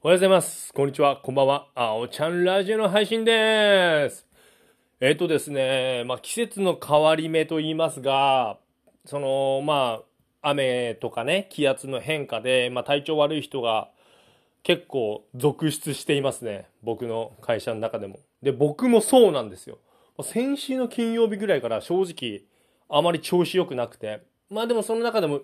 おはようございます。こんにちは。こんばんは。あおちゃんラジオの配信です。えっ、とですね、まあ季節の変わり目と言いますが、その、まあ、雨とかね、気圧の変化で、まあ体調悪い人が結構続出していますね。僕の会社の中でも。で、僕もそうなんですよ。先週の金曜日ぐらいから正直あまり調子良くなくて、まあでもその中でも、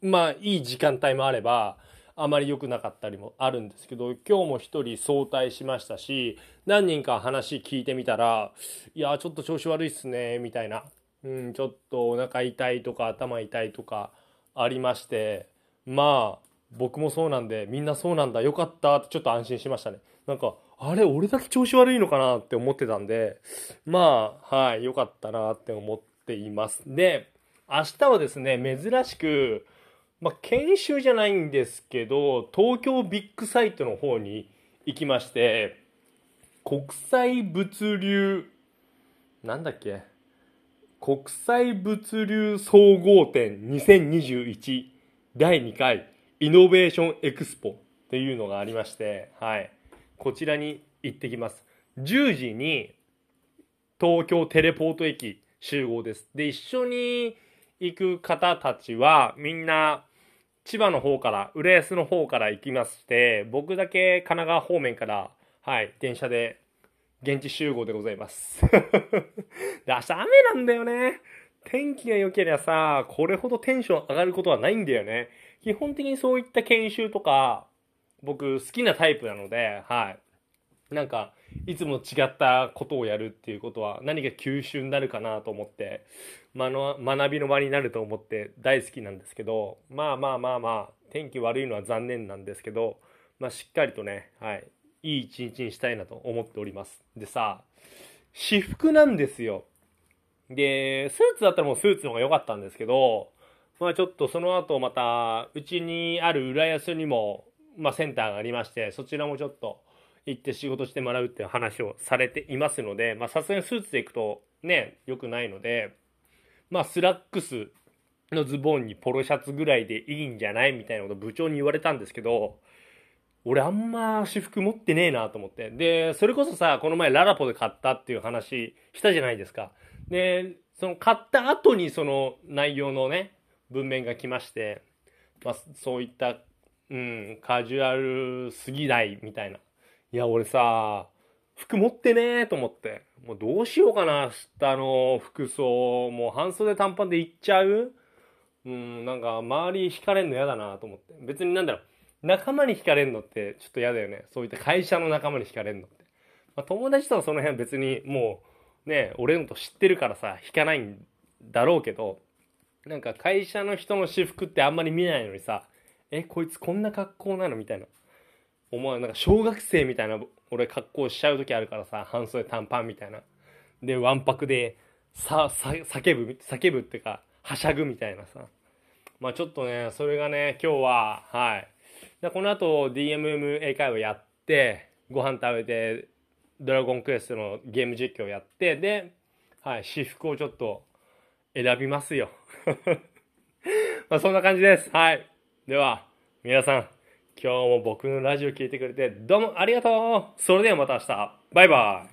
まあいい時間帯もあれば、あまり良くなかったりもあるんですけど、今日も一人早退しましたし、何人か話聞いてみたら、いや、ちょっと調子悪いっすね、みたいな。うん、ちょっとお腹痛いとか頭痛いとかありまして、まあ、僕もそうなんで、みんなそうなんだ、よかったってちょっと安心しましたね。なんか、あれ、俺だけ調子悪いのかなって思ってたんで、まあ、はい、よかったなって思っています。で、明日はですね、珍しく、まあ、研修じゃないんですけど、東京ビッグサイトの方に行きまして、国際物流、なんだっけ国際物流総合展2021第2回イノベーションエクスポっていうのがありまして、はい。こちらに行ってきます。10時に東京テレポート駅集合です。で、一緒に行く方たちはみんな千葉の方から、浦安の方から行きまして、僕だけ神奈川方面から、はい、電車で現地集合でございます。で、明日雨なんだよね。天気が良ければさ、これほどテンション上がることはないんだよね。基本的にそういった研修とか、僕好きなタイプなので、はい。なんか、いつも違ったことをやるっていうことは何か吸収になるかなと思って、まの学びの場になると思って大好きなんですけど、まあまあまあまあ、天気悪いのは残念なんですけど、まあしっかりとね、はい、いい一日にしたいなと思っております。でさ、私服なんですよ。で、スーツだったらもうスーツの方が良かったんですけど、まあちょっとその後また、うちにある浦安にも、まあセンターがありまして、そちらもちょっと行って仕事してもらうっていう話をされていますので、まあさすがにスーツで行くとね、良くないので、まあスラックスのズボンにポロシャツぐらいでいいんじゃないみたいなこと部長に言われたんですけど、俺あんま私服持ってねえなと思って。で、それこそさ、この前ララポで買ったっていう話したじゃないですか。で、その買った後にその内容のね、文面が来まして、まあそういった、うん、カジュアルすぎないみたいな。いや、俺さ、服持ってねえと思って。もうどうしようかな、下の服装。もう半袖短パンで行っちゃううん、なんか周り惹かれんの嫌だなと思って。別になんだろう。仲間に惹かれんのってちょっと嫌だよね。そういった会社の仲間に惹かれんのって。まあ、友達とはその辺別にもうね、俺のこと知ってるからさ、惹かないんだろうけど、なんか会社の人の私服ってあんまり見ないのにさ、え、こいつこんな格好なの？みたいな。思う、なんか小学生みたいな俺格好しちゃう時あるからさ、半袖短パンみたいな。で、ワンパクで、さ、叫ぶ、叫ぶっていうか、はしゃぐみたいなさ。まあちょっとね、それがね、今日は、はい。でこの後 DMM 英会話やって、ご飯食べて、ドラゴンクエストのゲーム実況やって、で、はい、私服をちょっと選びますよ。まあそんな感じです。はい。では、皆さん、今日も僕のラジオ聞いてくれてどうもありがとうそれではまた明日。バイバイ